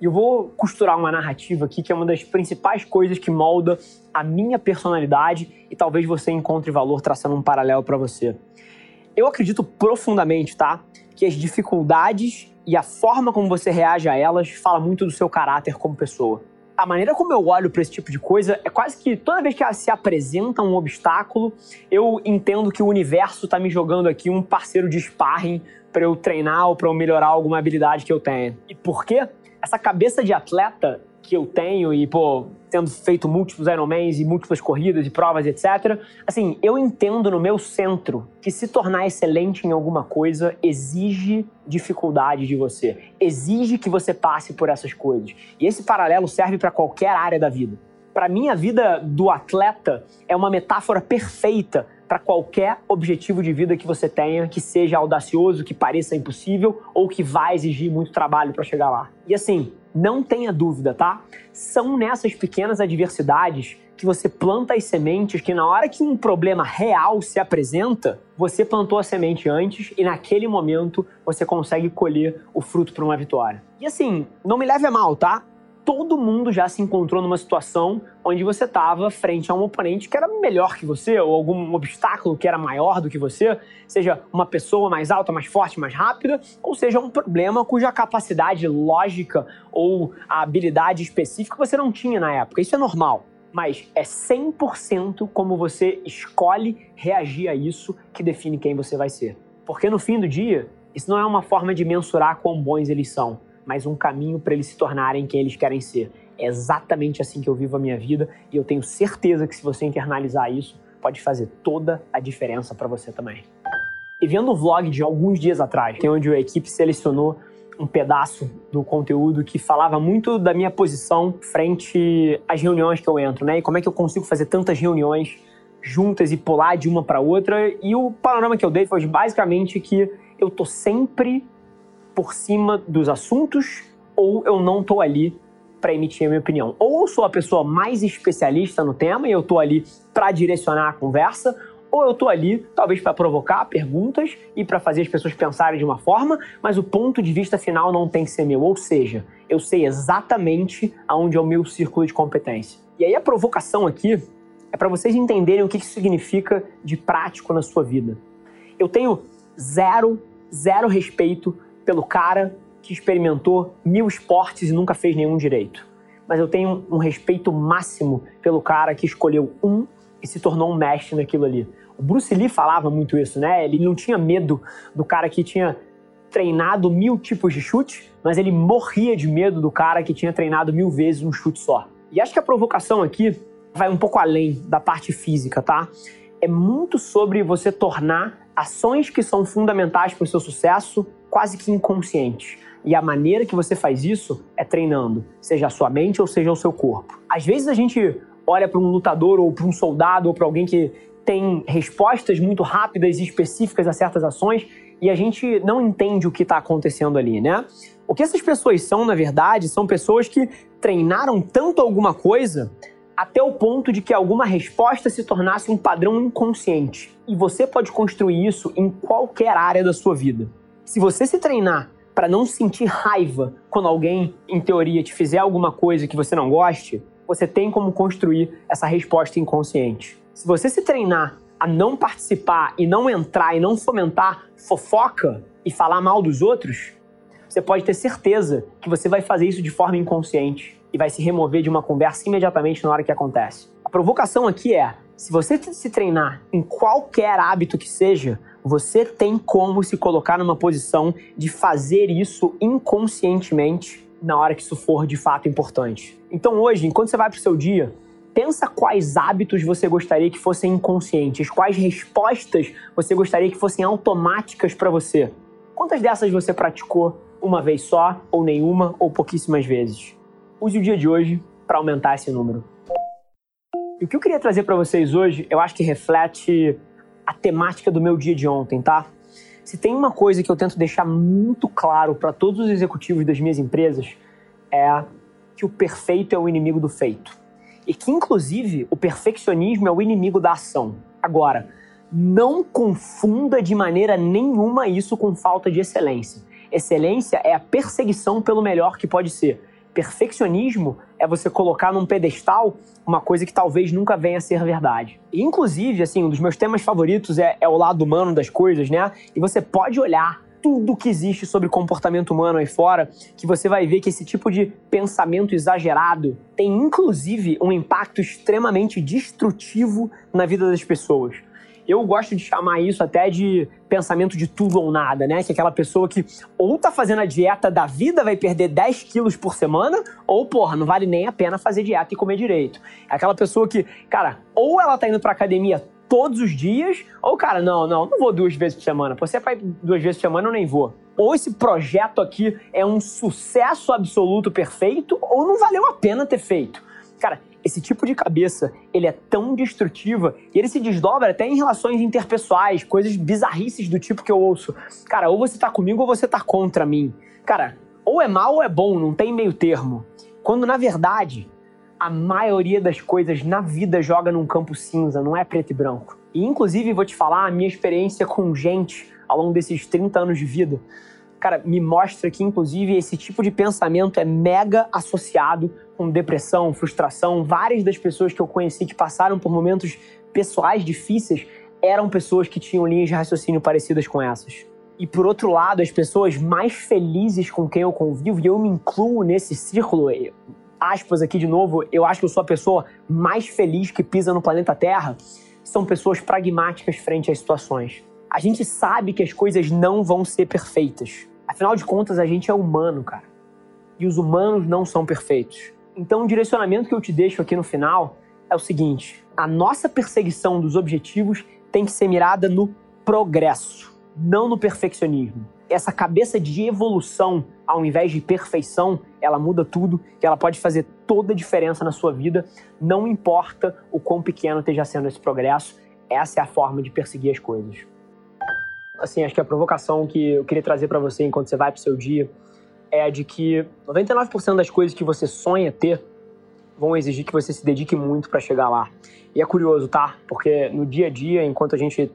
E eu vou costurar uma narrativa aqui que é uma das principais coisas que molda a minha personalidade e talvez você encontre valor traçando um paralelo para você. Eu acredito profundamente, tá? Que as dificuldades e a forma como você reage a elas fala muito do seu caráter como pessoa. A maneira como eu olho para esse tipo de coisa é quase que toda vez que se apresenta um obstáculo, eu entendo que o universo está me jogando aqui um parceiro de sparring para eu treinar ou para eu melhorar alguma habilidade que eu tenho. E por quê? Essa cabeça de atleta que eu tenho e, pô, tendo feito múltiplos Ironmans e múltiplas corridas e provas, etc. Assim, eu entendo no meu centro que se tornar excelente em alguma coisa exige dificuldade de você, exige que você passe por essas coisas. E esse paralelo serve para qualquer área da vida. Para mim, a vida do atleta é uma metáfora perfeita para qualquer objetivo de vida que você tenha, que seja audacioso, que pareça impossível ou que vai exigir muito trabalho para chegar lá. E assim, não tenha dúvida, tá? São nessas pequenas adversidades que você planta as sementes que na hora que um problema real se apresenta, você plantou a semente antes e naquele momento você consegue colher o fruto para uma vitória. E assim, não me leve a mal, tá? Todo mundo já se encontrou numa situação onde você estava frente a um oponente que era melhor que você, ou algum obstáculo que era maior do que você, seja uma pessoa mais alta, mais forte, mais rápida, ou seja um problema cuja capacidade lógica ou a habilidade específica você não tinha na época. Isso é normal. Mas é 100% como você escolhe reagir a isso que define quem você vai ser. Porque no fim do dia, isso não é uma forma de mensurar quão bons eles são mas um caminho para eles se tornarem quem eles querem ser. É exatamente assim que eu vivo a minha vida e eu tenho certeza que se você internalizar isso, pode fazer toda a diferença para você também. E vendo o vlog de alguns dias atrás, que é onde a equipe selecionou um pedaço do conteúdo que falava muito da minha posição frente às reuniões que eu entro, né? E como é que eu consigo fazer tantas reuniões juntas e pular de uma para outra. E o panorama que eu dei foi basicamente que eu tô sempre por cima dos assuntos ou eu não estou ali para emitir a minha opinião. Ou eu sou a pessoa mais especialista no tema e eu estou ali para direcionar a conversa, ou eu estou ali talvez para provocar perguntas e para fazer as pessoas pensarem de uma forma, mas o ponto de vista final não tem que ser meu. Ou seja, eu sei exatamente aonde é o meu círculo de competência. E aí a provocação aqui é para vocês entenderem o que isso significa de prático na sua vida. Eu tenho zero, zero respeito pelo cara que experimentou mil esportes e nunca fez nenhum direito. Mas eu tenho um respeito máximo pelo cara que escolheu um e se tornou um mestre naquilo ali. O Bruce Lee falava muito isso, né? Ele não tinha medo do cara que tinha treinado mil tipos de chute, mas ele morria de medo do cara que tinha treinado mil vezes um chute só. E acho que a provocação aqui vai um pouco além da parte física, tá? É muito sobre você tornar ações que são fundamentais para o seu sucesso quase que inconsciente. E a maneira que você faz isso é treinando, seja a sua mente ou seja o seu corpo. Às vezes a gente olha para um lutador ou para um soldado ou para alguém que tem respostas muito rápidas e específicas a certas ações e a gente não entende o que está acontecendo ali, né? O que essas pessoas são, na verdade, são pessoas que treinaram tanto alguma coisa até o ponto de que alguma resposta se tornasse um padrão inconsciente. E você pode construir isso em qualquer área da sua vida. Se você se treinar para não sentir raiva quando alguém, em teoria, te fizer alguma coisa que você não goste, você tem como construir essa resposta inconsciente. Se você se treinar a não participar e não entrar e não fomentar fofoca e falar mal dos outros, você pode ter certeza que você vai fazer isso de forma inconsciente e vai se remover de uma conversa imediatamente na hora que acontece. A provocação aqui é: Se você se treinar em qualquer hábito que seja, você tem como se colocar numa posição de fazer isso inconscientemente na hora que isso for de fato importante. Então hoje, enquanto você vai para o seu dia, pensa quais hábitos você gostaria que fossem inconscientes, quais respostas você gostaria que fossem automáticas para você. Quantas dessas você praticou uma vez só, ou nenhuma, ou pouquíssimas vezes? Use o dia de hoje para aumentar esse número. E o que eu queria trazer para vocês hoje, eu acho que reflete a temática do meu dia de ontem, tá? Se tem uma coisa que eu tento deixar muito claro para todos os executivos das minhas empresas, é que o perfeito é o inimigo do feito. E que, inclusive, o perfeccionismo é o inimigo da ação. Agora, não confunda de maneira nenhuma isso com falta de excelência. Excelência é a perseguição pelo melhor que pode ser. Perfeccionismo é você colocar num pedestal uma coisa que talvez nunca venha a ser verdade. E, inclusive, assim, um dos meus temas favoritos é, é o lado humano das coisas, né? E você pode olhar tudo que existe sobre comportamento humano aí fora, que você vai ver que esse tipo de pensamento exagerado tem inclusive um impacto extremamente destrutivo na vida das pessoas. Eu gosto de chamar isso até de pensamento de tudo ou nada, né? Que é aquela pessoa que ou tá fazendo a dieta da vida, vai perder 10 quilos por semana, ou, porra, não vale nem a pena fazer dieta e comer direito. É aquela pessoa que, cara, ou ela tá indo pra academia todos os dias, ou, cara, não, não, não vou duas vezes por semana. Você vai duas vezes por semana, eu nem vou. Ou esse projeto aqui é um sucesso absoluto perfeito, ou não valeu a pena ter feito. Cara, esse tipo de cabeça, ele é tão destrutiva e ele se desdobra até em relações interpessoais, coisas bizarrices do tipo que eu ouço. Cara, ou você tá comigo ou você tá contra mim. Cara, ou é mal ou é bom, não tem meio termo. Quando na verdade, a maioria das coisas na vida joga num campo cinza, não é preto e branco. E inclusive vou te falar a minha experiência com gente ao longo desses 30 anos de vida cara, me mostra que, inclusive, esse tipo de pensamento é mega associado com depressão, frustração. Várias das pessoas que eu conheci que passaram por momentos pessoais difíceis eram pessoas que tinham linhas de raciocínio parecidas com essas. E por outro lado, as pessoas mais felizes com quem eu convivo, e eu me incluo nesse círculo, aspas aqui de novo, eu acho que eu sou a pessoa mais feliz que pisa no planeta Terra, são pessoas pragmáticas frente às situações. A gente sabe que as coisas não vão ser perfeitas. Afinal de contas, a gente é humano, cara. E os humanos não são perfeitos. Então, o direcionamento que eu te deixo aqui no final é o seguinte: a nossa perseguição dos objetivos tem que ser mirada no progresso, não no perfeccionismo. Essa cabeça de evolução, ao invés de perfeição, ela muda tudo e ela pode fazer toda a diferença na sua vida, não importa o quão pequeno esteja sendo esse progresso. Essa é a forma de perseguir as coisas assim, acho que a provocação que eu queria trazer para você enquanto você vai pro seu dia é a de que 99% das coisas que você sonha ter vão exigir que você se dedique muito para chegar lá. E é curioso, tá? Porque no dia a dia, enquanto a gente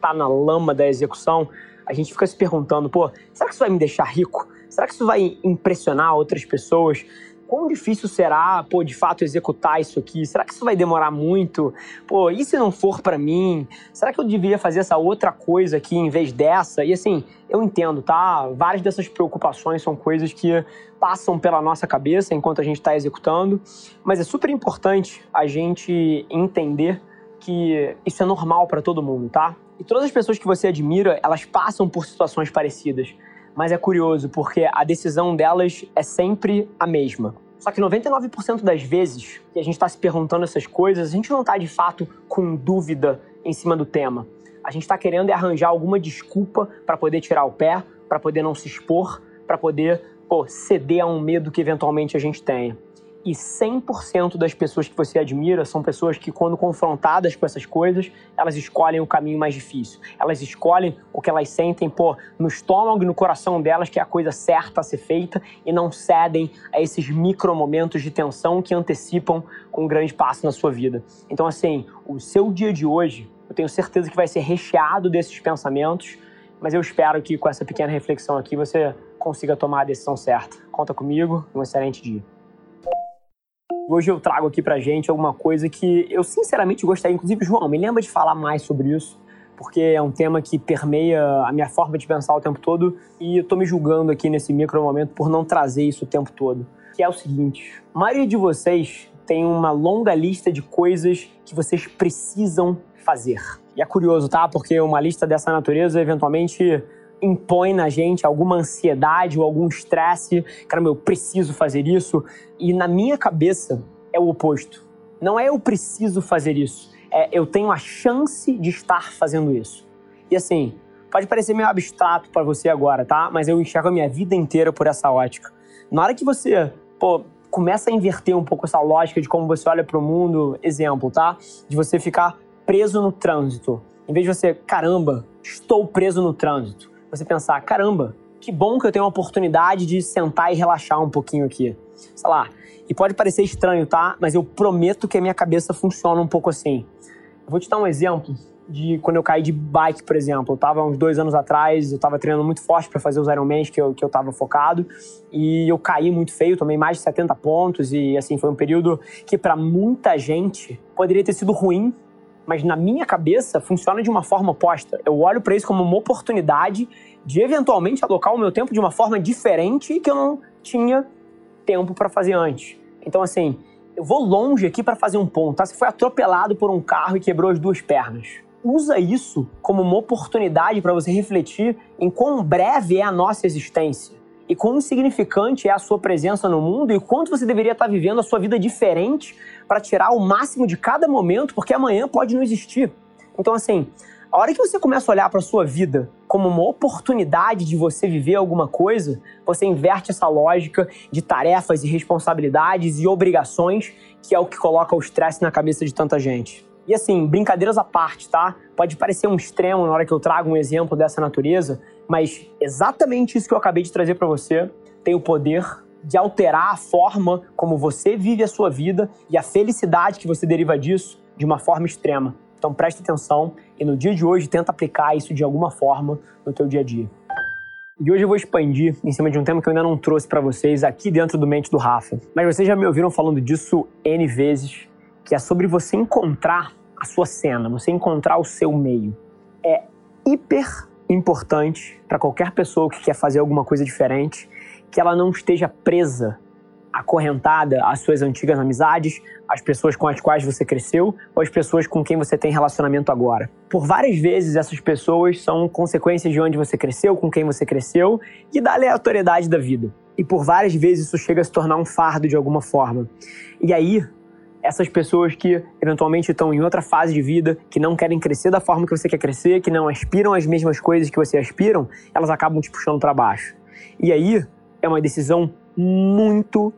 tá na lama da execução, a gente fica se perguntando, pô, será que isso vai me deixar rico? Será que isso vai impressionar outras pessoas? Quão difícil será, pô, de fato executar isso aqui? Será que isso vai demorar muito? Pô, e se não for para mim? Será que eu deveria fazer essa outra coisa aqui em vez dessa? E assim, eu entendo, tá? Várias dessas preocupações são coisas que passam pela nossa cabeça enquanto a gente está executando, mas é super importante a gente entender que isso é normal para todo mundo, tá? E todas as pessoas que você admira, elas passam por situações parecidas mas é curioso porque a decisão delas é sempre a mesma. Só que 99% das vezes que a gente está se perguntando essas coisas, a gente não está de fato com dúvida em cima do tema. A gente está querendo arranjar alguma desculpa para poder tirar o pé, para poder não se expor, para poder pô, ceder a um medo que eventualmente a gente tenha. E 100% das pessoas que você admira são pessoas que, quando confrontadas com essas coisas, elas escolhem o caminho mais difícil. Elas escolhem o que elas sentem, pô, no estômago e no coração delas, que é a coisa certa a ser feita, e não cedem a esses micro momentos de tensão que antecipam um grande passo na sua vida. Então, assim, o seu dia de hoje, eu tenho certeza que vai ser recheado desses pensamentos, mas eu espero que com essa pequena reflexão aqui você consiga tomar a decisão certa. Conta comigo, um excelente dia. Hoje eu trago aqui pra gente alguma coisa que eu sinceramente gostaria, inclusive, João, me lembra de falar mais sobre isso, porque é um tema que permeia a minha forma de pensar o tempo todo e eu tô me julgando aqui nesse micro momento por não trazer isso o tempo todo. Que é o seguinte: a maioria de vocês tem uma longa lista de coisas que vocês precisam fazer. E é curioso, tá? Porque uma lista dessa natureza eventualmente impõe na gente alguma ansiedade ou algum estresse. Caramba, eu preciso fazer isso. E na minha cabeça é o oposto. Não é eu preciso fazer isso, é eu tenho a chance de estar fazendo isso. E assim, pode parecer meio abstrato para você agora, tá? Mas eu enxergo a minha vida inteira por essa ótica. Na hora que você, pô, começa a inverter um pouco essa lógica de como você olha para o mundo, exemplo, tá? De você ficar preso no trânsito. Em vez de você, caramba, estou preso no trânsito você pensar, caramba, que bom que eu tenho a oportunidade de sentar e relaxar um pouquinho aqui. Sei lá. E pode parecer estranho, tá? Mas eu prometo que a minha cabeça funciona um pouco assim. Eu vou te dar um exemplo de quando eu caí de bike, por exemplo. Eu tava uns dois anos atrás, eu tava treinando muito forte para fazer os Ironmans que eu, que eu tava focado. E eu caí muito feio, tomei mais de 70 pontos. E assim, foi um período que para muita gente poderia ter sido ruim, mas na minha cabeça funciona de uma forma oposta. Eu olho para isso como uma oportunidade de eventualmente alocar o meu tempo de uma forma diferente que eu não tinha tempo para fazer antes. Então, assim, eu vou longe aqui para fazer um ponto. Tá? Você foi atropelado por um carro e quebrou as duas pernas. Usa isso como uma oportunidade para você refletir em quão breve é a nossa existência e quão insignificante é a sua presença no mundo e quanto você deveria estar vivendo a sua vida diferente para tirar o máximo de cada momento, porque amanhã pode não existir. Então, assim, a hora que você começa a olhar para a sua vida como uma oportunidade de você viver alguma coisa, você inverte essa lógica de tarefas e responsabilidades e obrigações, que é o que coloca o estresse na cabeça de tanta gente. E assim, brincadeiras à parte, tá? Pode parecer um extremo na hora que eu trago um exemplo dessa natureza, mas exatamente isso que eu acabei de trazer para você tem o poder de alterar a forma como você vive a sua vida e a felicidade que você deriva disso de uma forma extrema. Então preste atenção e no dia de hoje tenta aplicar isso de alguma forma no teu dia a dia. E hoje eu vou expandir em cima de um tema que eu ainda não trouxe para vocês aqui dentro do Mente do Rafa. Mas vocês já me ouviram falando disso N vezes, que é sobre você encontrar a sua cena, você encontrar o seu meio. É hiper importante para qualquer pessoa que quer fazer alguma coisa diferente que ela não esteja presa, acorrentada às suas antigas amizades, às pessoas com as quais você cresceu ou às pessoas com quem você tem relacionamento agora. Por várias vezes, essas pessoas são consequências de onde você cresceu, com quem você cresceu e da aleatoriedade da vida. E por várias vezes isso chega a se tornar um fardo de alguma forma. E aí, essas pessoas que eventualmente estão em outra fase de vida, que não querem crescer da forma que você quer crescer, que não aspiram às mesmas coisas que você aspiram, elas acabam te puxando para baixo. E aí é uma decisão muito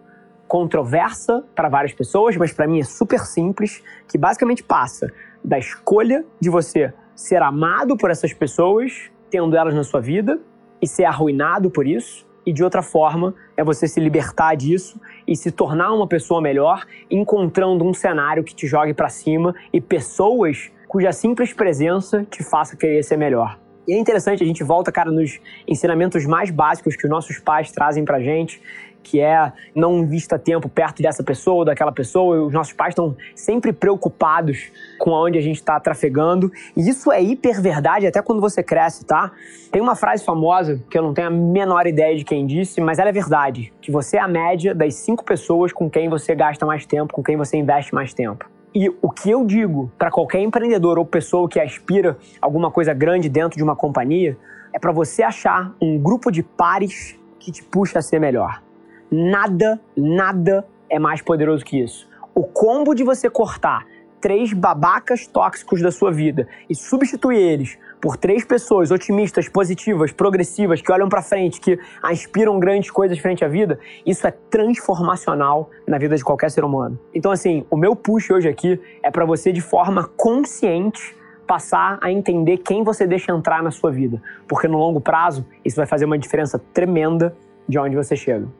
controversa para várias pessoas, mas para mim é super simples, que basicamente passa da escolha de você ser amado por essas pessoas, tendo elas na sua vida e ser arruinado por isso, e de outra forma é você se libertar disso e se tornar uma pessoa melhor, encontrando um cenário que te jogue para cima e pessoas cuja simples presença te faça querer ser melhor. E é interessante, a gente volta, cara, nos ensinamentos mais básicos que os nossos pais trazem pra gente, que é não invista tempo perto dessa pessoa ou daquela pessoa. Os nossos pais estão sempre preocupados com aonde a gente está trafegando. E isso é hiper verdade até quando você cresce, tá? Tem uma frase famosa que eu não tenho a menor ideia de quem disse, mas ela é verdade. Que você é a média das cinco pessoas com quem você gasta mais tempo, com quem você investe mais tempo. E o que eu digo para qualquer empreendedor ou pessoa que aspira alguma coisa grande dentro de uma companhia é para você achar um grupo de pares que te puxa a ser melhor. Nada, nada é mais poderoso que isso. O combo de você cortar três babacas tóxicos da sua vida e substituir eles por três pessoas otimistas, positivas, progressivas, que olham para frente, que aspiram grandes coisas frente à vida, isso é transformacional na vida de qualquer ser humano. Então assim, o meu push hoje aqui é para você de forma consciente passar a entender quem você deixa entrar na sua vida, porque no longo prazo isso vai fazer uma diferença tremenda de onde você chega.